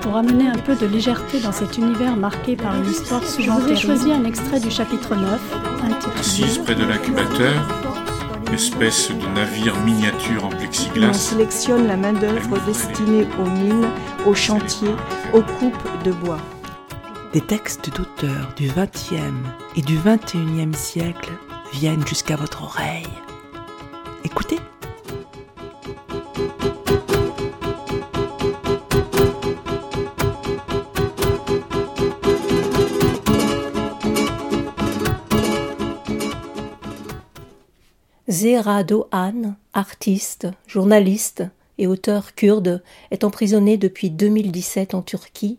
Pour amener un peu de légèreté dans cet univers marqué par une histoire souvent J'ai choisi un extrait du chapitre 9, intitulé Assise près de l'incubateur, espèce de navire miniature en plexiglas. On sélectionne la main-d'œuvre destinée aux mines, aux chantiers, aux coupes de bois. Des textes d'auteurs du XXe et du XXIe siècle viennent jusqu'à votre oreille. Écoutez. Zehra Dohan, artiste, journaliste et auteur kurde, est emprisonné depuis 2017 en Turquie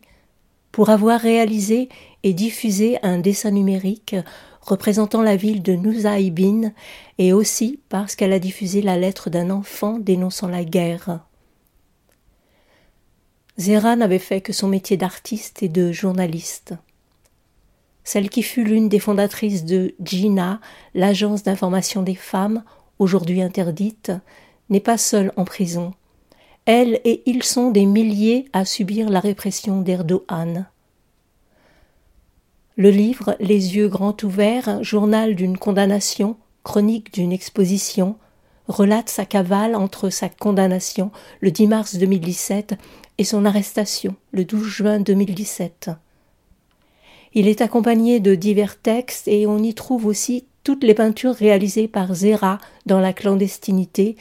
pour avoir réalisé et diffusé un dessin numérique représentant la ville de Nusaybin et aussi parce qu'elle a diffusé la lettre d'un enfant dénonçant la guerre. Zehra n'avait fait que son métier d'artiste et de journaliste celle qui fut l'une des fondatrices de GINA, l'agence d'information des femmes, aujourd'hui interdite, n'est pas seule en prison. Elle et ils sont des milliers à subir la répression d'Erdogan. Le livre Les yeux grands ouverts, journal d'une condamnation, chronique d'une exposition, relate sa cavale entre sa condamnation le 10 mars 2017 et son arrestation le 12 juin 2017. Il est accompagné de divers textes et on y trouve aussi toutes les peintures réalisées par Zera dans la clandestinité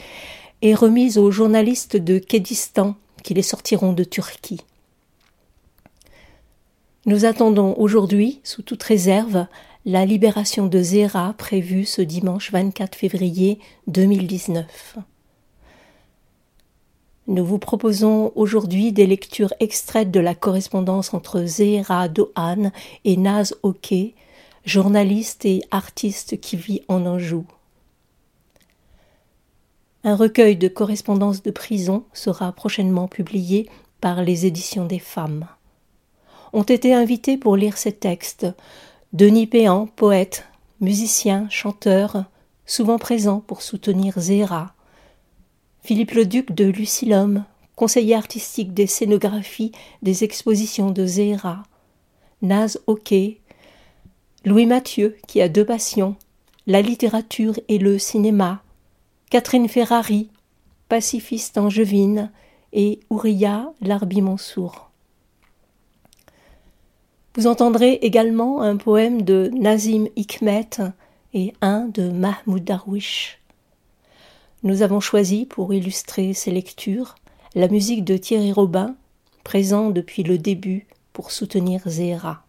et remises aux journalistes de Kédistan qui les sortiront de Turquie. Nous attendons aujourd'hui, sous toute réserve, la libération de Zera prévue ce dimanche 24 février 2019. Nous vous proposons aujourd'hui des lectures extraites de la correspondance entre Zehra Dohan et Naz Oke, journaliste et artiste qui vit en Anjou. Un recueil de correspondances de prison sera prochainement publié par les éditions des femmes. Ont été invités pour lire ces textes Denis Péan, poète, musicien, chanteur, souvent présent pour soutenir Zéra, Philippe Leduc de Lucilhomme, conseiller artistique des scénographies des expositions de Zéra, Naz Hockey, Louis Mathieu, qui a deux passions, la littérature et le cinéma, Catherine Ferrari, pacifiste angevine, et Ouria Larbi Mansour. Vous entendrez également un poème de Nazim Hikmet et un de Mahmoud Darwish. Nous avons choisi pour illustrer ces lectures la musique de Thierry Robin, présent depuis le début pour soutenir Zéra.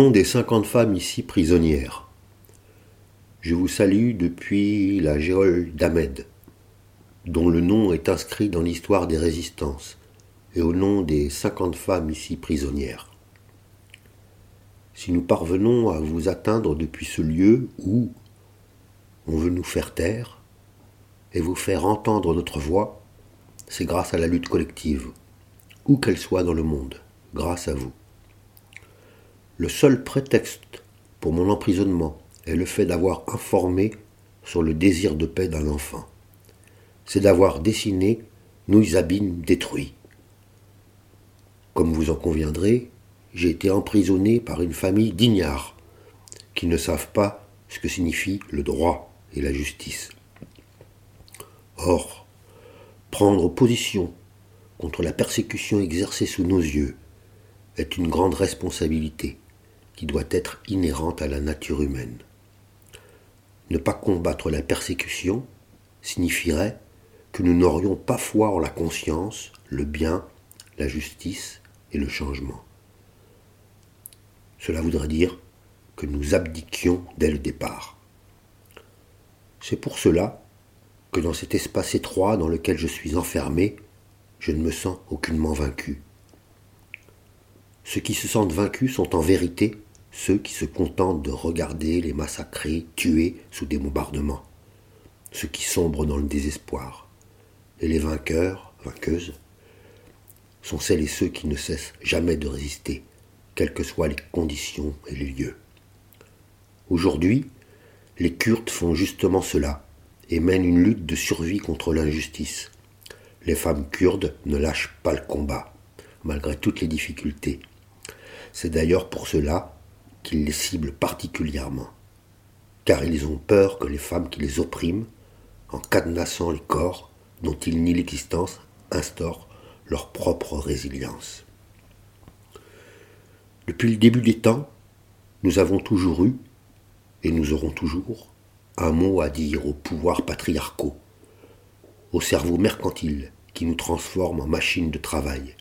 Nom des cinquante femmes ici prisonnières, je vous salue depuis la géole d'Ahmed, dont le nom est inscrit dans l'histoire des résistances, et au nom des cinquante femmes ici prisonnières. Si nous parvenons à vous atteindre depuis ce lieu où on veut nous faire taire et vous faire entendre notre voix, c'est grâce à la lutte collective, où qu'elle soit dans le monde, grâce à vous. Le seul prétexte pour mon emprisonnement est le fait d'avoir informé sur le désir de paix d'un enfant. C'est d'avoir dessiné Nuizabine détruit. Comme vous en conviendrez, j'ai été emprisonné par une famille d'ignards qui ne savent pas ce que signifie le droit et la justice. Or, prendre position contre la persécution exercée sous nos yeux est une grande responsabilité qui doit être inhérente à la nature humaine. Ne pas combattre la persécution signifierait que nous n'aurions pas foi en la conscience, le bien, la justice et le changement. Cela voudrait dire que nous abdiquions dès le départ. C'est pour cela que dans cet espace étroit dans lequel je suis enfermé, je ne me sens aucunement vaincu. Ceux qui se sentent vaincus sont en vérité ceux qui se contentent de regarder les massacrés, tués sous des bombardements, ceux qui sombrent dans le désespoir. Et les vainqueurs, vainqueuses, sont celles et ceux qui ne cessent jamais de résister, quelles que soient les conditions et les lieux. Aujourd'hui, les Kurdes font justement cela et mènent une lutte de survie contre l'injustice. Les femmes kurdes ne lâchent pas le combat, malgré toutes les difficultés. C'est d'ailleurs pour cela qu'ils les ciblent particulièrement, car ils ont peur que les femmes qui les oppriment, en cadenassant les corps dont ils nient l'existence, instaurent leur propre résilience. Depuis le début des temps, nous avons toujours eu, et nous aurons toujours, un mot à dire aux pouvoirs patriarcaux, au cerveau mercantile qui nous transforme en machines de travail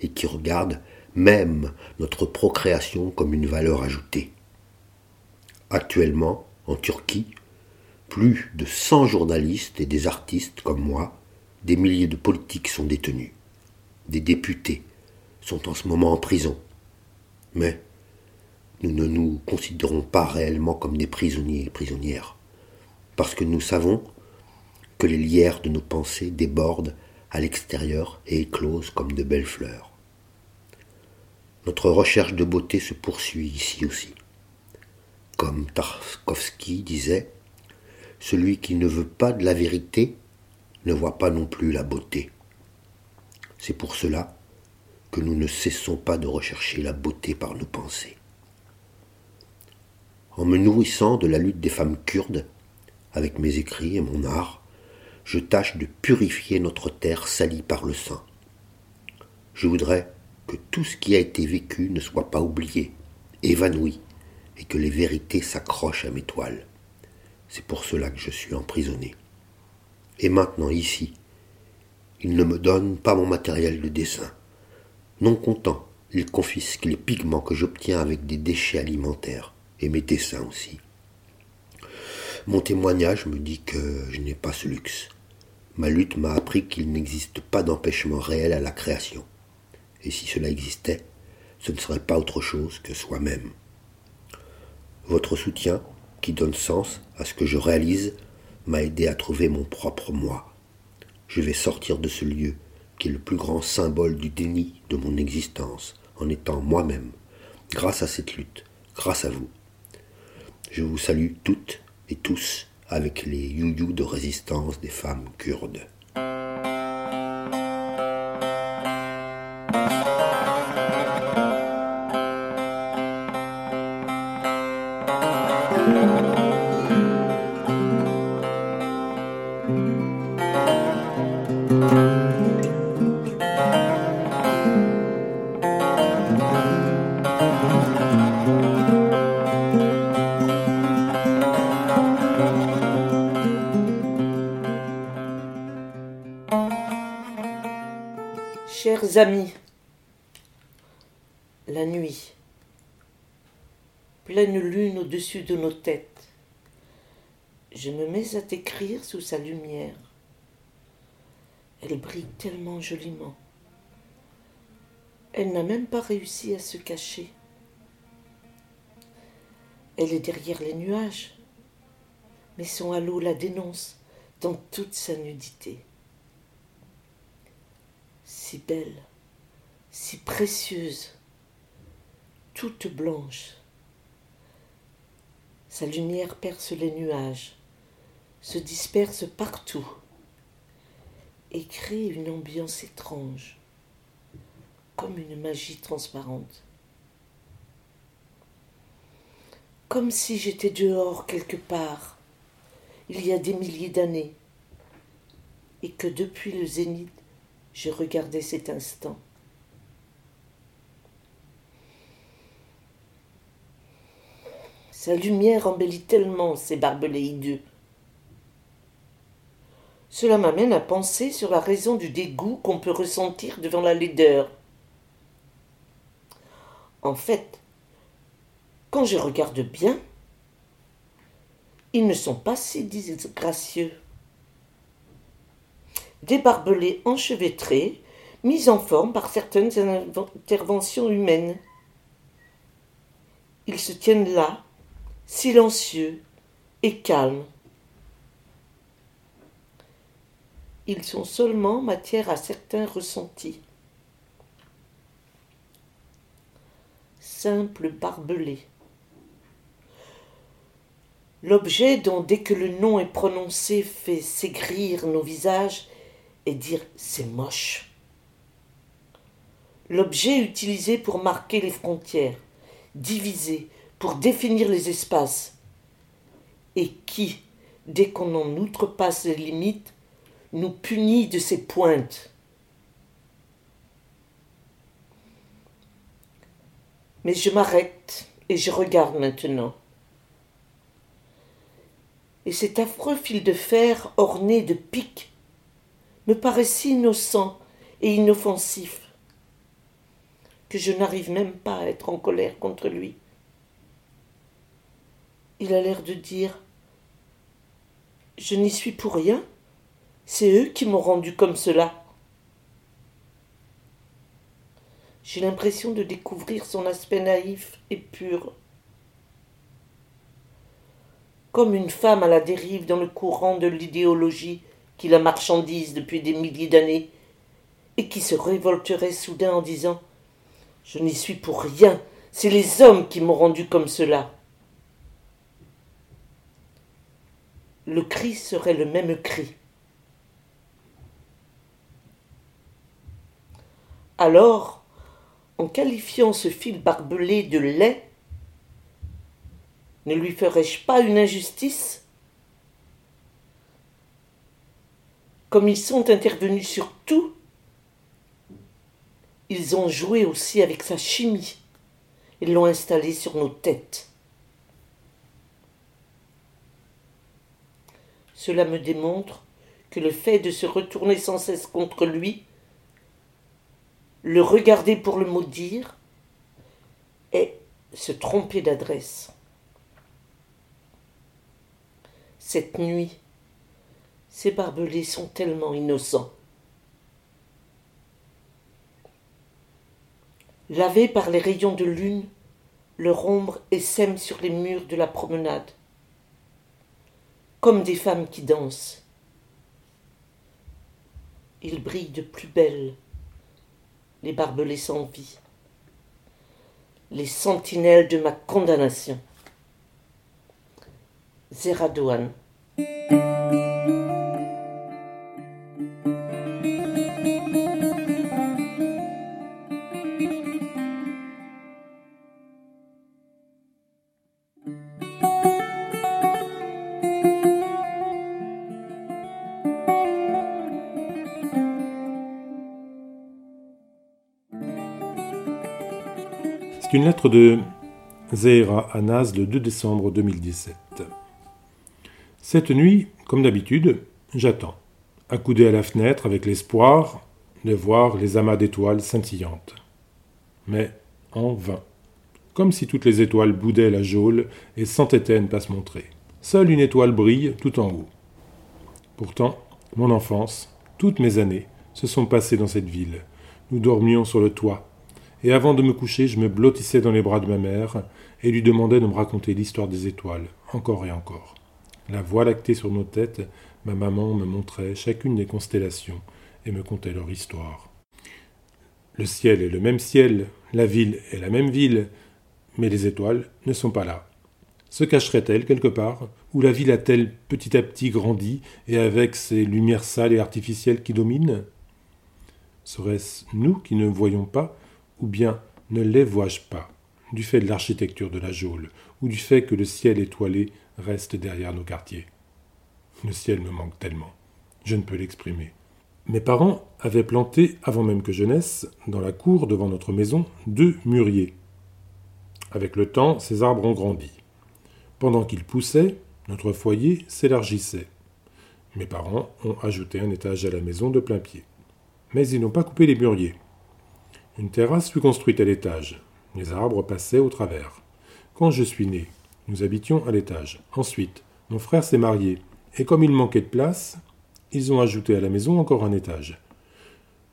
et qui regarde même notre procréation comme une valeur ajoutée. Actuellement, en Turquie, plus de 100 journalistes et des artistes comme moi, des milliers de politiques sont détenus. Des députés sont en ce moment en prison. Mais nous ne nous considérons pas réellement comme des prisonniers et prisonnières, parce que nous savons que les lierres de nos pensées débordent à l'extérieur et éclosent comme de belles fleurs. Notre recherche de beauté se poursuit ici aussi. Comme Tarkovsky disait, celui qui ne veut pas de la vérité ne voit pas non plus la beauté. C'est pour cela que nous ne cessons pas de rechercher la beauté par nos pensées. En me nourrissant de la lutte des femmes kurdes, avec mes écrits et mon art, je tâche de purifier notre terre salie par le sang. Je voudrais que tout ce qui a été vécu ne soit pas oublié, évanoui, et que les vérités s'accrochent à mes toiles. C'est pour cela que je suis emprisonné. Et maintenant, ici, il ne me donne pas mon matériel de dessin. Non content, il confisque les pigments que j'obtiens avec des déchets alimentaires, et mes dessins aussi. Mon témoignage me dit que je n'ai pas ce luxe. Ma lutte m'a appris qu'il n'existe pas d'empêchement réel à la création et si cela existait, ce ne serait pas autre chose que soi-même. Votre soutien, qui donne sens à ce que je réalise, m'a aidé à trouver mon propre moi. Je vais sortir de ce lieu qui est le plus grand symbole du déni de mon existence, en étant moi-même, grâce à cette lutte, grâce à vous. Je vous salue toutes et tous avec les youyou de résistance des femmes kurdes. Amis, la nuit, pleine lune de nos têtes, je me mets à t'écrire sous sa lumière. Elle brille tellement joliment. Elle n'a même pas réussi à se cacher. Elle est derrière les nuages, mais son halo la dénonce dans toute sa nudité si belle, si précieuse, toute blanche. Sa lumière perce les nuages, se disperse partout et crée une ambiance étrange, comme une magie transparente. comme si j'étais dehors quelque part, il y a des milliers d'années, et que depuis le zénith, je regardais cet instant. Sa lumière embellit tellement ces barbelés hideux. Cela m'amène à penser sur la raison du dégoût qu'on peut ressentir devant la laideur. En fait, quand je regarde bien, ils ne sont pas si disgracieux. Des barbelés enchevêtrés, mis en forme par certaines interventions humaines. Ils se tiennent là, silencieux et calmes. Ils sont seulement matière à certains ressentis. Simple barbelé. L'objet dont dès que le nom est prononcé fait s'aigrir nos visages et dire c'est moche. L'objet utilisé pour marquer les frontières, diviser, pour définir les espaces, et qui, dès qu'on en outrepasse les limites, nous punit de ses pointes. Mais je m'arrête et je regarde maintenant. Et cet affreux fil de fer orné de pics me paraît si innocent et inoffensif que je n'arrive même pas à être en colère contre lui. Il a l'air de dire Je n'y suis pour rien, c'est eux qui m'ont rendu comme cela. J'ai l'impression de découvrir son aspect naïf et pur. Comme une femme à la dérive dans le courant de l'idéologie qui la marchandise depuis des milliers d'années, et qui se révolterait soudain en disant Je n'y suis pour rien, c'est les hommes qui m'ont rendu comme cela. Le cri serait le même cri. Alors, en qualifiant ce fil barbelé de lait, ne lui ferais-je pas une injustice? Comme ils sont intervenus sur tout, ils ont joué aussi avec sa chimie et l'ont installé sur nos têtes. Cela me démontre que le fait de se retourner sans cesse contre lui, le regarder pour le maudire, est se tromper d'adresse. Cette nuit, ces barbelés sont tellement innocents. Lavés par les rayons de lune, leur ombre essaime sur les murs de la promenade comme des femmes qui dansent. Ils brillent de plus belle, les barbelés sans vie, les sentinelles de ma condamnation. Zeradoan. Une lettre de Zehra Anas le 2 décembre 2017. Cette nuit, comme d'habitude, j'attends, accoudé à la fenêtre avec l'espoir de voir les amas d'étoiles scintillantes. Mais en vain. Comme si toutes les étoiles boudaient la geôle et s'entêtaient à ne pas se montrer. Seule une étoile brille tout en haut. Pourtant, mon enfance, toutes mes années, se sont passées dans cette ville. Nous dormions sur le toit, et avant de me coucher, je me blottissais dans les bras de ma mère et lui demandais de me raconter l'histoire des étoiles, encore et encore. La voie lactée sur nos têtes, ma maman me montrait chacune des constellations et me contait leur histoire. Le ciel est le même ciel, la ville est la même ville, mais les étoiles ne sont pas là. Se cacherait-elle quelque part, où la ville a-t-elle petit à petit grandi, et avec ses lumières sales et artificielles qui dominent? Serait-ce nous qui ne voyons pas, ou bien ne les vois-je pas du fait de l'architecture de la geôle, ou du fait que le ciel étoilé reste derrière nos quartiers? Le ciel me manque tellement. Je ne peux l'exprimer. Mes parents avaient planté, avant même que je naisse, dans la cour devant notre maison, deux mûriers. Avec le temps, ces arbres ont grandi. Pendant qu'ils poussaient, notre foyer s'élargissait. Mes parents ont ajouté un étage à la maison de plein pied. Mais ils n'ont pas coupé les mûriers. Une terrasse fut construite à l'étage. Les arbres passaient au travers. Quand je suis né, nous habitions à l'étage. Ensuite, mon frère s'est marié, et comme il manquait de place, ils ont ajouté à la maison encore un étage.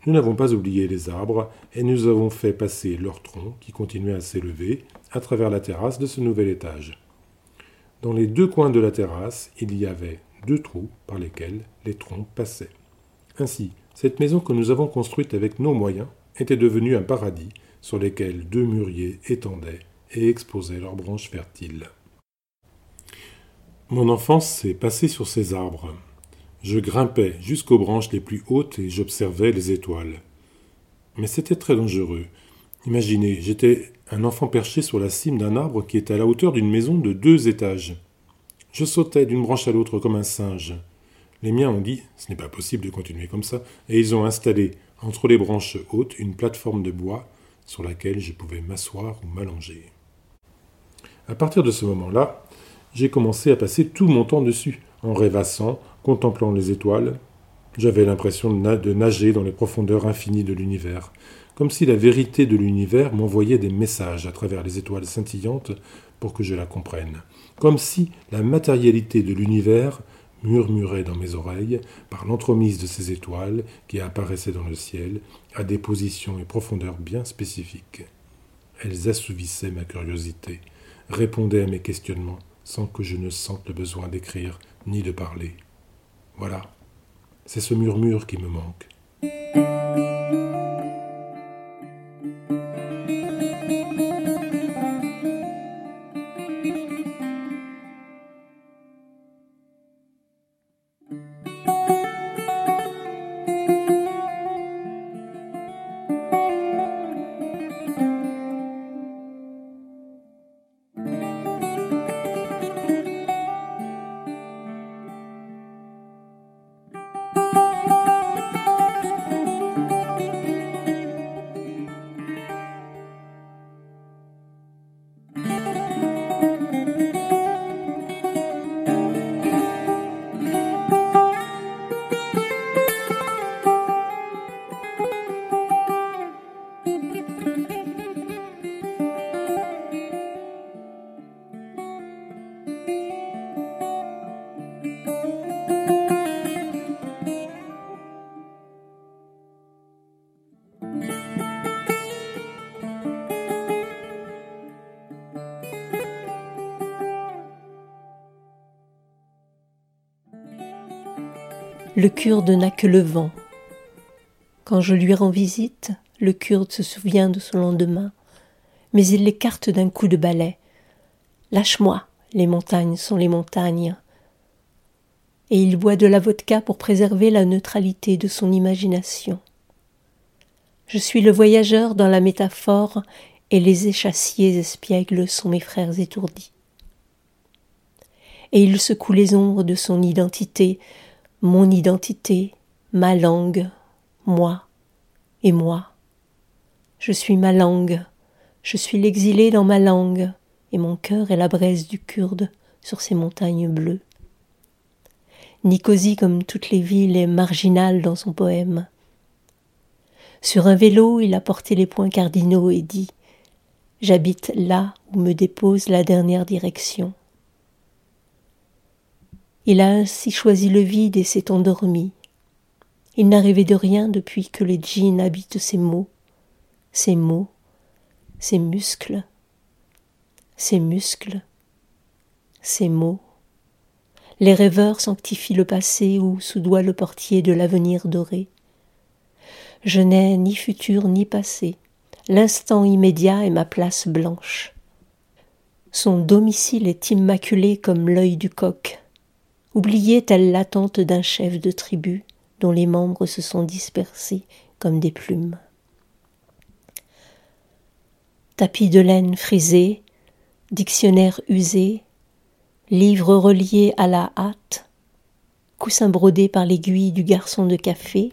Nous n'avons pas oublié les arbres, et nous avons fait passer leurs troncs, qui continuaient à s'élever, à travers la terrasse de ce nouvel étage. Dans les deux coins de la terrasse, il y avait deux trous par lesquels les troncs passaient. Ainsi, cette maison que nous avons construite avec nos moyens était devenue un paradis sur lequel deux mûriers étendaient et exposaient leurs branches fertiles. Mon enfance s'est passée sur ces arbres. Je grimpais jusqu'aux branches les plus hautes et j'observais les étoiles. Mais c'était très dangereux. Imaginez, j'étais un enfant perché sur la cime d'un arbre qui est à la hauteur d'une maison de deux étages. Je sautais d'une branche à l'autre comme un singe. Les miens ont dit ce n'est pas possible de continuer comme ça, et ils ont installé entre les branches hautes une plateforme de bois sur laquelle je pouvais m'asseoir ou m'allonger. À partir de ce moment-là, j'ai commencé à passer tout mon temps dessus, en rêvassant, contemplant les étoiles. J'avais l'impression de nager dans les profondeurs infinies de l'univers, comme si la vérité de l'univers m'envoyait des messages à travers les étoiles scintillantes pour que je la comprenne, comme si la matérialité de l'univers murmurait dans mes oreilles par l'entremise de ces étoiles qui apparaissaient dans le ciel à des positions et profondeurs bien spécifiques. Elles assouvissaient ma curiosité, répondaient à mes questionnements, sans que je ne sente le besoin d'écrire ni de parler. Voilà, c'est ce murmure qui me manque. Le Kurde n'a que le vent. Quand je lui rends visite, le Kurde se souvient de son lendemain, mais il l'écarte d'un coup de balai. Lâche-moi, les montagnes sont les montagnes. Et il boit de la vodka pour préserver la neutralité de son imagination. Je suis le voyageur dans la métaphore et les échassiers espiègles sont mes frères étourdis. Et il secoue les ombres de son identité mon identité, ma langue, moi et moi. Je suis ma langue, je suis l'exilé dans ma langue, et mon cœur est la braise du Kurde sur ces montagnes bleues. Nicosie, comme toutes les villes, est marginale dans son poème. Sur un vélo, il a porté les points cardinaux et dit J'habite là où me dépose la dernière direction. Il a ainsi choisi le vide et s'est endormi. Il n'a rêvé de rien depuis que les djinns habitent ses mots, ses mots, ses muscles, ses muscles, ses mots. Les rêveurs sanctifient le passé où soudoie le portier de l'avenir doré. Je n'ai ni futur ni passé, l'instant immédiat est ma place blanche. Son domicile est immaculé comme l'œil du coq, telle l'attente d'un chef de tribu dont les membres se sont dispersés comme des plumes. tapis de laine frisé, dictionnaire usé, livres reliés à la hâte, coussin brodé par l'aiguille du garçon de café,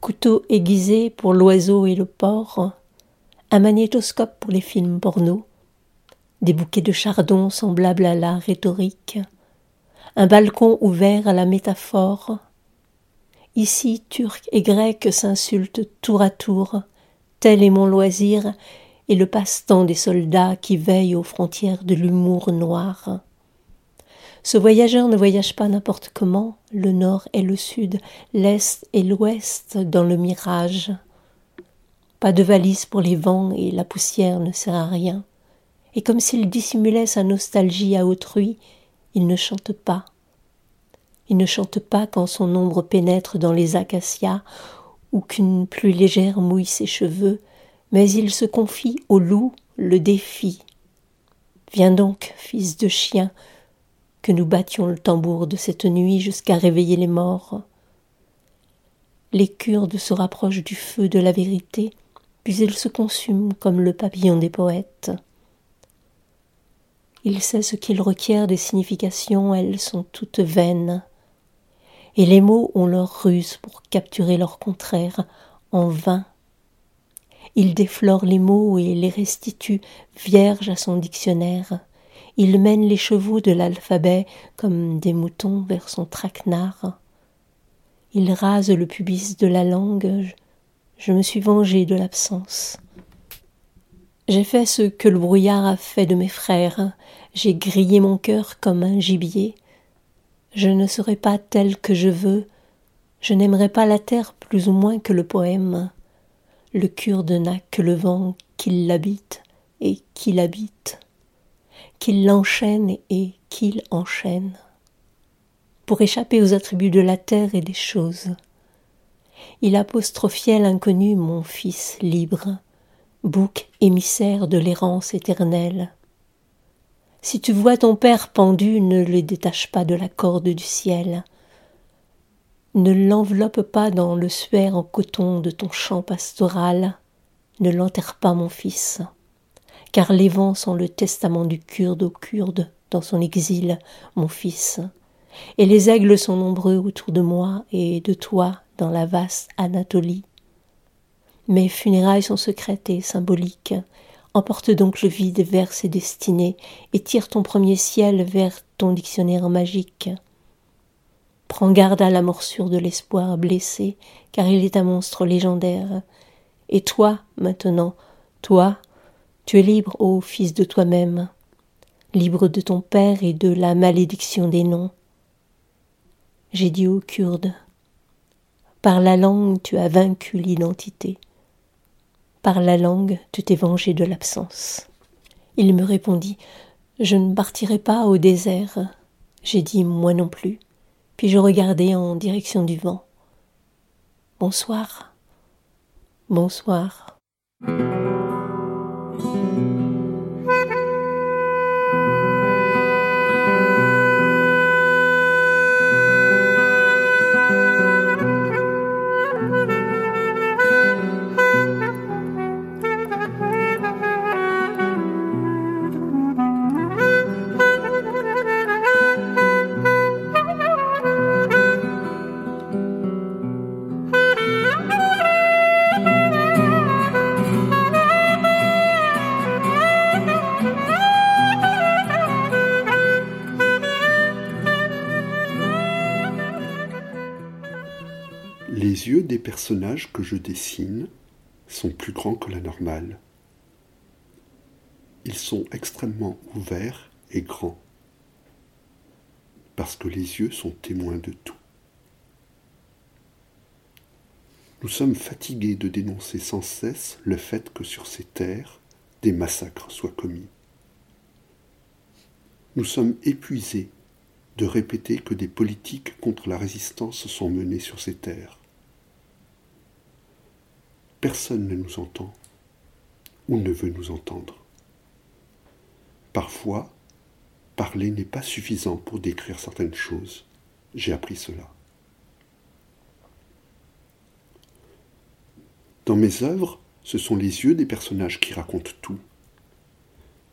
couteau aiguisé pour l'oiseau et le porc, un magnétoscope pour les films porno, des bouquets de chardon semblables à la rhétorique, un balcon ouvert à la métaphore. Ici, Turcs et Grecs s'insultent tour à tour, tel est mon loisir et le passe-temps des soldats qui veillent aux frontières de l'humour noir. Ce voyageur ne voyage pas n'importe comment, le nord et le sud, l'est et l'ouest dans le mirage. Pas de valise pour les vents et la poussière ne sert à rien. Et comme s'il dissimulait sa nostalgie à autrui, il ne chante pas. Il ne chante pas quand son ombre pénètre dans les acacias ou qu'une pluie légère mouille ses cheveux, mais il se confie au loup, le défi. Viens donc, fils de chien, que nous battions le tambour de cette nuit jusqu'à réveiller les morts. Les Kurdes se rapprochent du feu de la vérité, puis ils se consument comme le papillon des poètes. Il sait ce qu'il requiert des significations, elles sont toutes vaines. Et les mots ont leur ruse pour capturer leur contraire, en vain. Il déflore les mots et les restitue vierges à son dictionnaire. Il mène les chevaux de l'alphabet comme des moutons vers son traquenard. Il rase le pubis de la langue. Je me suis vengé de l'absence. J'ai fait ce que le brouillard a fait de mes frères. J'ai grillé mon cœur comme un gibier. Je ne serai pas tel que je veux. Je n'aimerai pas la terre plus ou moins que le poème. Le kurde n'a que le vent qui l'habite et qui l'habite qu'il l'enchaîne et qu'il enchaîne, pour échapper aux attributs de la terre et des choses. Il apostrophiait l'inconnu, mon fils libre, bouc émissaire de l'errance éternelle. Si tu vois ton père pendu, ne le détache pas de la corde du ciel. Ne l'enveloppe pas dans le suaire en coton de ton champ pastoral. Ne l'enterre pas, mon fils car les vents sont le testament du Kurde au Kurde dans son exil, mon fils, et les aigles sont nombreux autour de moi et de toi dans la vaste Anatolie. Mes funérailles sont secrètes et symboliques. Emporte donc le vide vers ses destinées et tire ton premier ciel vers ton dictionnaire magique. Prends garde à la morsure de l'espoir blessé, car il est un monstre légendaire. Et toi, maintenant, toi, tu es libre, ô fils de toi-même, libre de ton père et de la malédiction des noms. J'ai dit aux Kurdes, par la langue tu as vaincu l'identité, par la langue tu t'es vengé de l'absence. Il me répondit, je ne partirai pas au désert. J'ai dit, moi non plus, puis je regardai en direction du vent. Bonsoir. Bonsoir. Personnages que je dessine sont plus grands que la normale. Ils sont extrêmement ouverts et grands, parce que les yeux sont témoins de tout. Nous sommes fatigués de dénoncer sans cesse le fait que sur ces terres, des massacres soient commis. Nous sommes épuisés de répéter que des politiques contre la résistance sont menées sur ces terres personne ne nous entend ou ne veut nous entendre. Parfois, parler n'est pas suffisant pour décrire certaines choses. J'ai appris cela. Dans mes œuvres, ce sont les yeux des personnages qui racontent tout,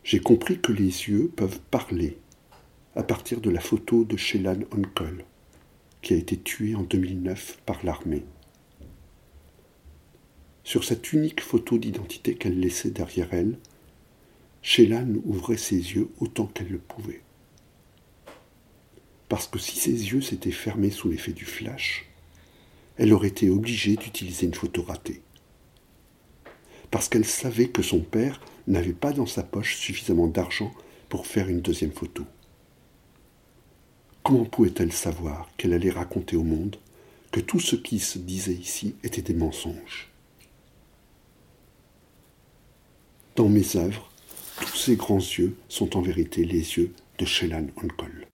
j'ai compris que les yeux peuvent parler à partir de la photo de Shelan Onkel, qui a été tuée en 2009 par l'armée. Sur cette unique photo d'identité qu'elle laissait derrière elle, Shelan ouvrait ses yeux autant qu'elle le pouvait. Parce que si ses yeux s'étaient fermés sous l'effet du flash, elle aurait été obligée d'utiliser une photo ratée. Parce qu'elle savait que son père n'avait pas dans sa poche suffisamment d'argent pour faire une deuxième photo. Comment pouvait-elle savoir qu'elle allait raconter au monde que tout ce qui se disait ici était des mensonges? Dans mes œuvres, tous ces grands yeux sont en vérité les yeux de Shelan Onkol.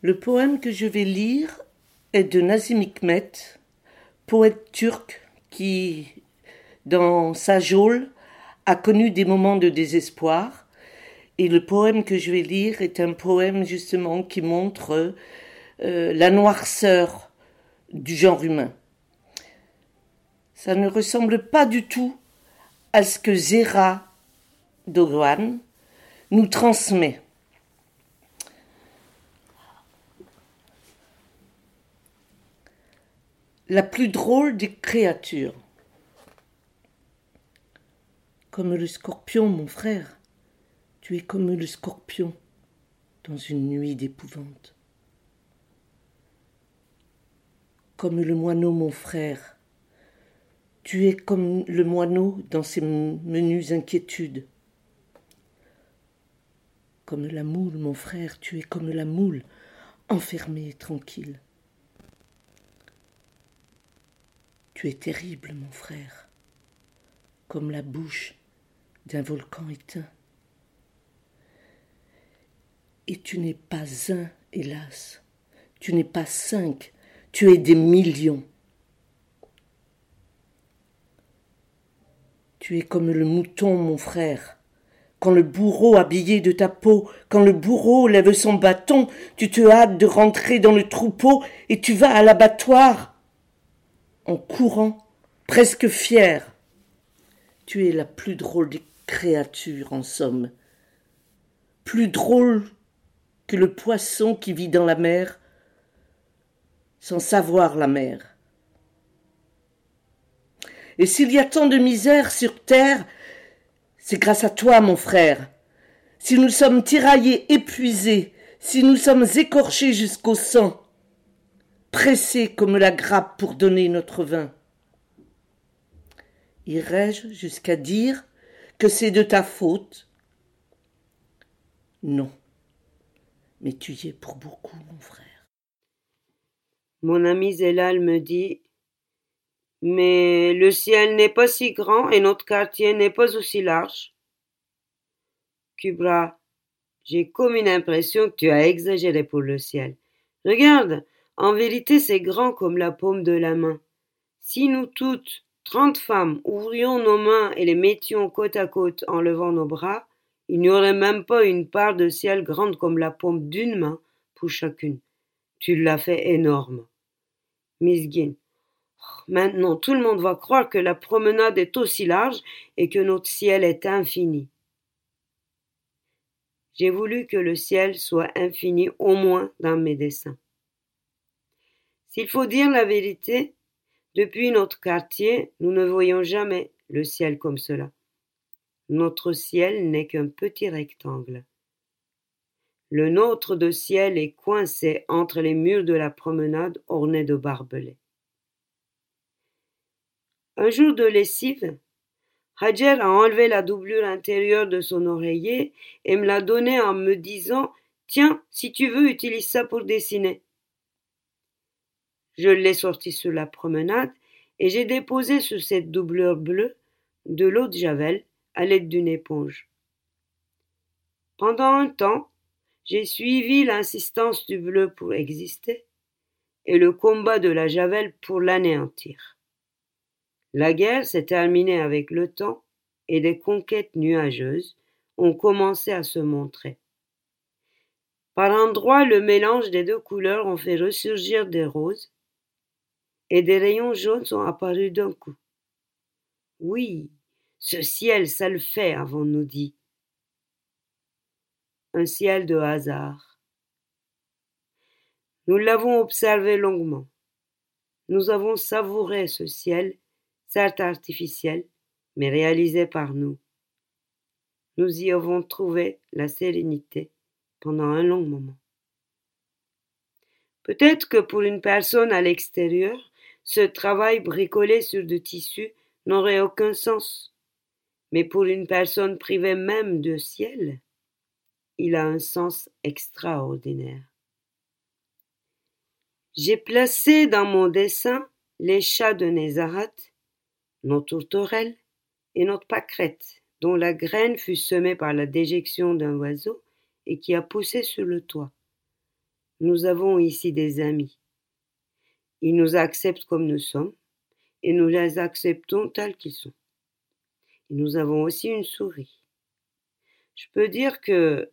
Le poème que je vais lire est de Nazim Hikmet, poète turc qui, dans sa geôle, a connu des moments de désespoir. Et le poème que je vais lire est un poème justement qui montre euh, la noirceur du genre humain. Ça ne ressemble pas du tout à ce que Zera Dogan nous transmet. la plus drôle des créatures. Comme le scorpion, mon frère, tu es comme le scorpion dans une nuit d'épouvante. Comme le moineau, mon frère, tu es comme le moineau dans ses menues inquiétudes. Comme la moule, mon frère, tu es comme la moule, enfermée et tranquille. Tu es terrible, mon frère, comme la bouche d'un volcan éteint. Et tu n'es pas un, hélas, tu n'es pas cinq, tu es des millions. Tu es comme le mouton, mon frère. Quand le bourreau habillé de ta peau, quand le bourreau lève son bâton, tu te hâtes de rentrer dans le troupeau et tu vas à l'abattoir en courant, presque fier. Tu es la plus drôle des créatures, en somme. Plus drôle que le poisson qui vit dans la mer, sans savoir la mer. Et s'il y a tant de misère sur terre, c'est grâce à toi, mon frère. Si nous sommes tiraillés, épuisés, si nous sommes écorchés jusqu'au sang, pressé comme la grappe pour donner notre vin. Irais-je jusqu'à dire c'est de ta faute Non, mais tu y es pour beaucoup, mon frère. Mon ami Zélal me dit Mais le ciel n'est pas si grand et notre quartier n'est pas aussi large. Kubra, j'ai comme une impression que tu as exagéré pour le ciel. Regarde, en vérité, c'est grand comme la paume de la main. Si nous toutes, trente femmes, ouvrions nos mains et les mettions côte à côte en levant nos bras, il n'y aurait même pas une part de ciel grande comme la paume d'une main pour chacune. Tu l'as fait énorme. Miss Guin. Maintenant, tout le monde va croire que la promenade est aussi large et que notre ciel est infini. J'ai voulu que le ciel soit infini au moins dans mes dessins. S'il faut dire la vérité, depuis notre quartier, nous ne voyons jamais le ciel comme cela. Notre ciel n'est qu'un petit rectangle. Le nôtre de ciel est coincé entre les murs de la promenade ornés de barbelés. Un jour de lessive, Hajer a enlevé la doublure intérieure de son oreiller et me l'a donnée en me disant Tiens, si tu veux, utilise ça pour dessiner. Je l'ai sorti sur la promenade et j'ai déposé sur cette doublure bleue de l'eau de javel à l'aide d'une éponge. Pendant un temps, j'ai suivi l'insistance du bleu pour exister et le combat de la javel pour l'anéantir. La guerre s'est terminée avec le temps et des conquêtes nuageuses ont commencé à se montrer. Par endroits, le mélange des deux couleurs ont fait ressurgir des roses, et des rayons jaunes sont apparus d'un coup. Oui, ce ciel, ça le fait, avons-nous dit. Un ciel de hasard. Nous l'avons observé longuement. Nous avons savouré ce ciel, certes artificiel, mais réalisé par nous. Nous y avons trouvé la sérénité pendant un long moment. Peut-être que pour une personne à l'extérieur, ce travail bricolé sur du tissu n'aurait aucun sens. Mais pour une personne privée même de ciel, il a un sens extraordinaire. J'ai placé dans mon dessin les chats de Nézarat, nos tourterelles et notre pâquerette, dont la graine fut semée par la déjection d'un oiseau et qui a poussé sur le toit. Nous avons ici des amis. Ils nous acceptent comme nous sommes et nous les acceptons tels qu'ils sont. Nous avons aussi une souris. Je peux dire que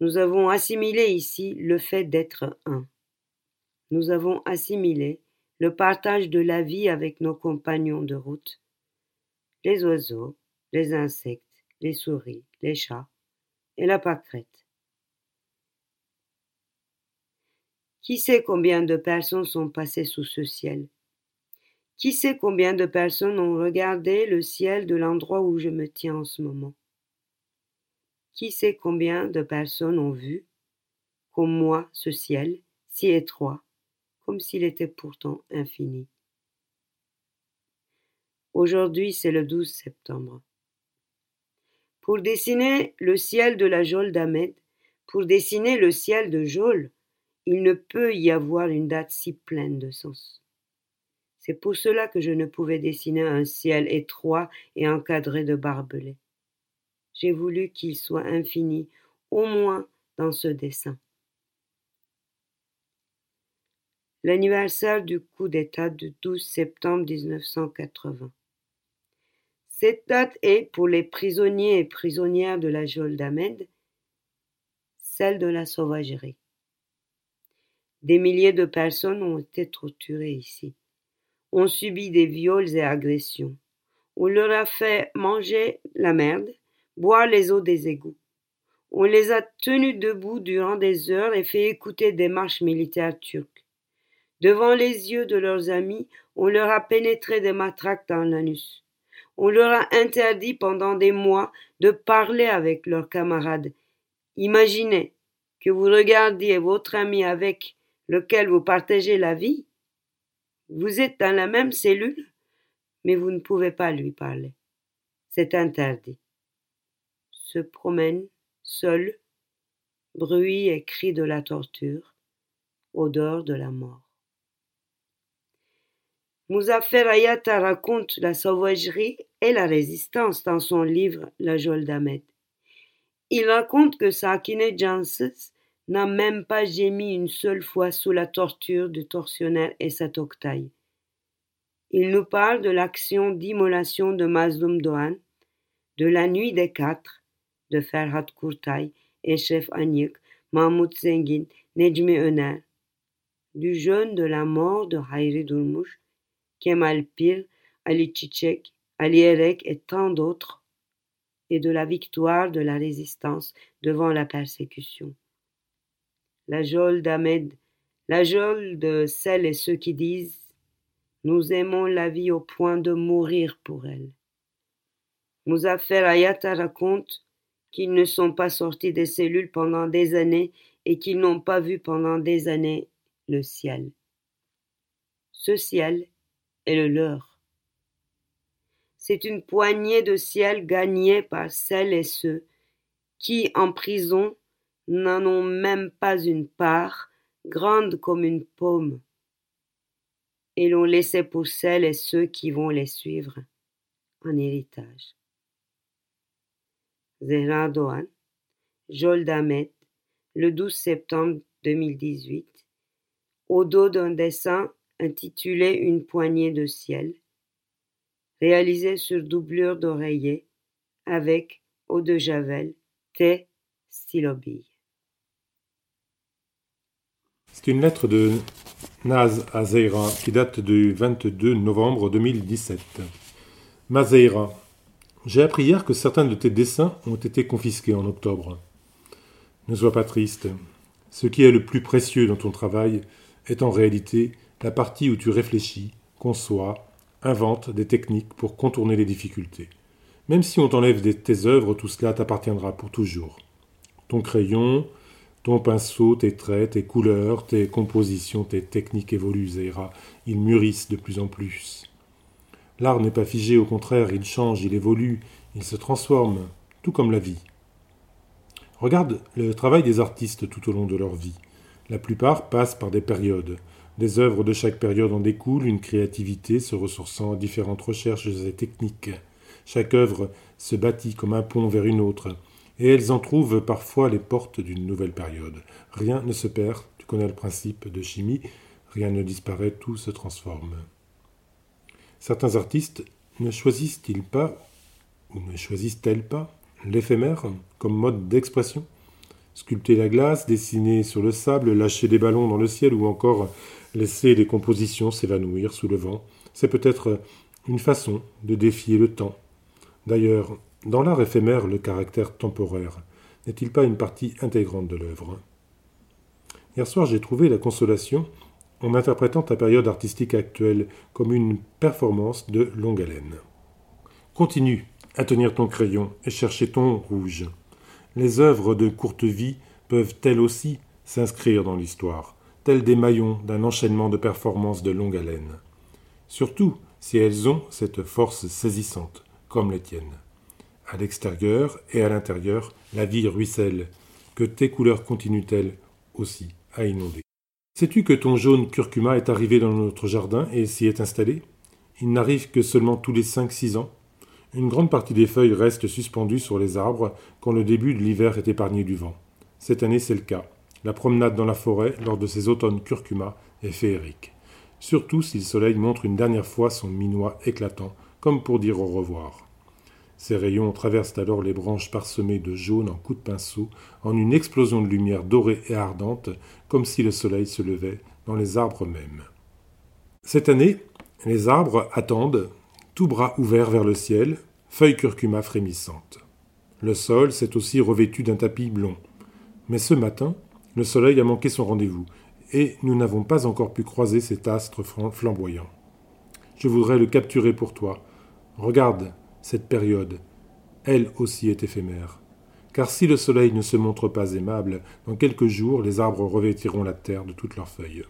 nous avons assimilé ici le fait d'être un nous avons assimilé le partage de la vie avec nos compagnons de route, les oiseaux, les insectes, les souris, les chats et la pâquerette. Qui sait combien de personnes sont passées sous ce ciel? Qui sait combien de personnes ont regardé le ciel de l'endroit où je me tiens en ce moment? Qui sait combien de personnes ont vu, comme moi, ce ciel si étroit, comme s'il était pourtant infini? Aujourd'hui, c'est le 12 septembre. Pour dessiner le ciel de la Jole d'Ahmed, pour dessiner le ciel de Jole, il ne peut y avoir une date si pleine de sens. C'est pour cela que je ne pouvais dessiner un ciel étroit et encadré de barbelés. J'ai voulu qu'il soit infini, au moins dans ce dessin. l'anniversaire du coup d'État du 12 septembre 1980. Cette date est, pour les prisonniers et prisonnières de la geôle d'Ahmed, celle de la sauvagerie. Des milliers de personnes ont été torturées ici, ont subi des viols et agressions. On leur a fait manger la merde, boire les eaux des égouts. On les a tenus debout durant des heures et fait écouter des marches militaires turques. Devant les yeux de leurs amis, on leur a pénétré des matraques dans l'anus. On leur a interdit pendant des mois de parler avec leurs camarades. Imaginez que vous regardiez votre ami avec lequel vous partagez la vie. Vous êtes dans la même cellule, mais vous ne pouvez pas lui parler. C'est interdit. Se promène, seul, bruit et cris de la torture, odeur de la mort. Muzaffer Ayata raconte la sauvagerie et la résistance dans son livre La Jole d'Ahmed. Il raconte que Sakine Janssens n'a même pas gémi une seule fois sous la torture du tortionnaire Esat Oktay. Il nous parle de l'action d'immolation de Mazlum Dohan, de la nuit des quatre, de Ferhat Kurtay, Chef Anyek, Mahmoud Zengin, Nejmi Öner, du jeûne de la mort de Hayri Durmush, Kemal Pir, Ali Tchitchek, Ali Erek et tant d'autres, et de la victoire de la résistance devant la persécution. La geôle d'Ahmed, la geôle de celles et ceux qui disent Nous aimons la vie au point de mourir pour elle. Muzaffer Ayata raconte qu'ils ne sont pas sortis des cellules pendant des années et qu'ils n'ont pas vu pendant des années le ciel. Ce ciel, le leur. C'est une poignée de ciel gagnée par celles et ceux qui, en prison, n'en ont même pas une part, grande comme une paume, et l'ont laissé pour celles et ceux qui vont les suivre en héritage. Zehra Dohan, Joldamet, le 12 septembre 2018, au dos d'un dessin intitulé Une poignée de ciel, réalisé sur doublure d'oreiller avec eau de javel, thé, stylo bille. C'est une lettre de Naz Azeira qui date du 22 novembre 2017. Mazeira, j'ai appris hier que certains de tes dessins ont été confisqués en octobre. Ne sois pas triste. Ce qui est le plus précieux dans ton travail est en réalité la partie où tu réfléchis, conçois, inventes des techniques pour contourner les difficultés. Même si on t'enlève tes œuvres, tout cela t'appartiendra pour toujours. Ton crayon, ton pinceau, tes traits, tes couleurs, tes compositions, tes techniques évoluent, Zéra. Ils mûrissent de plus en plus. L'art n'est pas figé, au contraire, il change, il évolue, il se transforme, tout comme la vie. Regarde le travail des artistes tout au long de leur vie. La plupart passent par des périodes. Des œuvres de chaque période en découlent une créativité se ressourçant à différentes recherches et techniques. Chaque œuvre se bâtit comme un pont vers une autre, et elles en trouvent parfois les portes d'une nouvelle période. Rien ne se perd, tu connais le principe de chimie, rien ne disparaît, tout se transforme. Certains artistes ne choisissent-ils pas, ou ne choisissent-elles pas, l'éphémère comme mode d'expression? Sculpter la glace, dessiner sur le sable, lâcher des ballons dans le ciel ou encore laisser les compositions s'évanouir sous le vent, c'est peut-être une façon de défier le temps. D'ailleurs, dans l'art éphémère, le caractère temporaire n'est-il pas une partie intégrante de l'œuvre? Hier soir, j'ai trouvé la consolation en interprétant ta période artistique actuelle comme une performance de longue haleine. Continue à tenir ton crayon et chercher ton rouge. Les œuvres de courte vie peuvent elles aussi s'inscrire dans l'histoire, telles des maillons d'un enchaînement de performances de longue haleine. Surtout si elles ont cette force saisissante, comme les tiennes. À l'extérieur et à l'intérieur, la vie ruisselle, que tes couleurs continuent-elles aussi à inonder? Sais-tu que ton jaune curcuma est arrivé dans notre jardin et s'y est installé? Il n'arrive que seulement tous les cinq-six ans. Une grande partie des feuilles reste suspendue sur les arbres quand le début de l'hiver est épargné du vent. Cette année, c'est le cas. La promenade dans la forêt lors de ces automnes curcuma est féerique. Surtout si le soleil montre une dernière fois son minois éclatant, comme pour dire au revoir. Ces rayons traversent alors les branches parsemées de jaune en coups de pinceau, en une explosion de lumière dorée et ardente, comme si le soleil se levait dans les arbres mêmes. Cette année, les arbres attendent, tout bras ouverts vers le ciel, feuilles curcuma frémissantes. Le sol s'est aussi revêtu d'un tapis blond. Mais ce matin, le soleil a manqué son rendez-vous, et nous n'avons pas encore pu croiser cet astre flamboyant. Je voudrais le capturer pour toi. Regarde, cette période, elle aussi est éphémère. Car si le soleil ne se montre pas aimable, dans quelques jours les arbres revêtiront la terre de toutes leurs feuilles.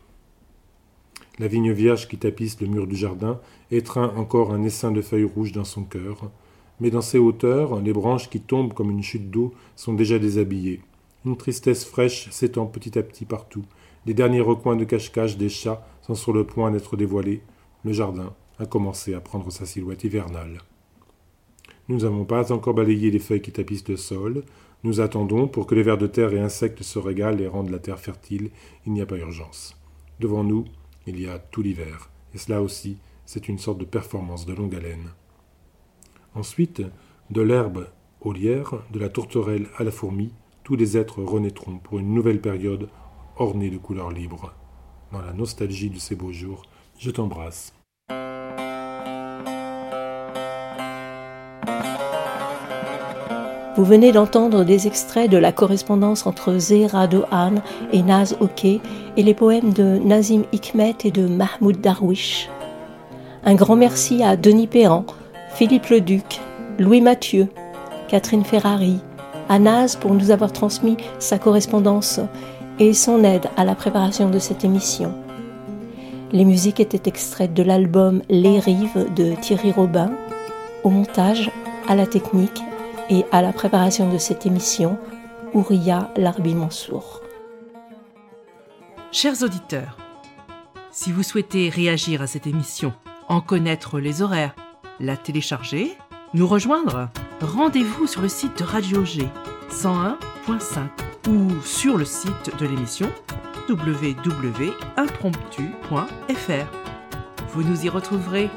La vigne vierge qui tapisse le mur du jardin étreint encore un essaim de feuilles rouges dans son cœur, mais dans ses hauteurs, les branches qui tombent comme une chute d'eau sont déjà déshabillées. Une tristesse fraîche s'étend petit à petit partout. Les derniers recoins de cache-cache des chats sont sur le point d'être dévoilés. Le jardin a commencé à prendre sa silhouette hivernale. Nous n'avons pas encore balayé les feuilles qui tapissent le sol. Nous attendons pour que les vers de terre et insectes se régalent et rendent la terre fertile. Il n'y a pas urgence. Devant nous, il y a tout l'hiver. Et cela aussi, c'est une sorte de performance de longue haleine. Ensuite, de l'herbe au lierre, de la tourterelle à la fourmi, tous les êtres renaîtront pour une nouvelle période ornée de couleurs libres. Dans la nostalgie de ces beaux jours, je t'embrasse. Vous venez d'entendre des extraits de la correspondance entre Zehra Dohan et Naz Oke et les poèmes de Nazim Hikmet et de Mahmoud Darwish. Un grand merci à Denis Péan, Philippe Leduc, Louis Mathieu, Catherine Ferrari, à Naz pour nous avoir transmis sa correspondance et son aide à la préparation de cette émission. Les musiques étaient extraites de l'album Les Rives de Thierry Robin, au montage, à la technique et à la préparation de cette émission, Ouria Larbi Mansour. Chers auditeurs, si vous souhaitez réagir à cette émission, en connaître les horaires, la télécharger, nous rejoindre, rendez-vous sur le site de Radio G 101.5 ou sur le site de l'émission www.impromptu.fr. Vous nous y retrouverez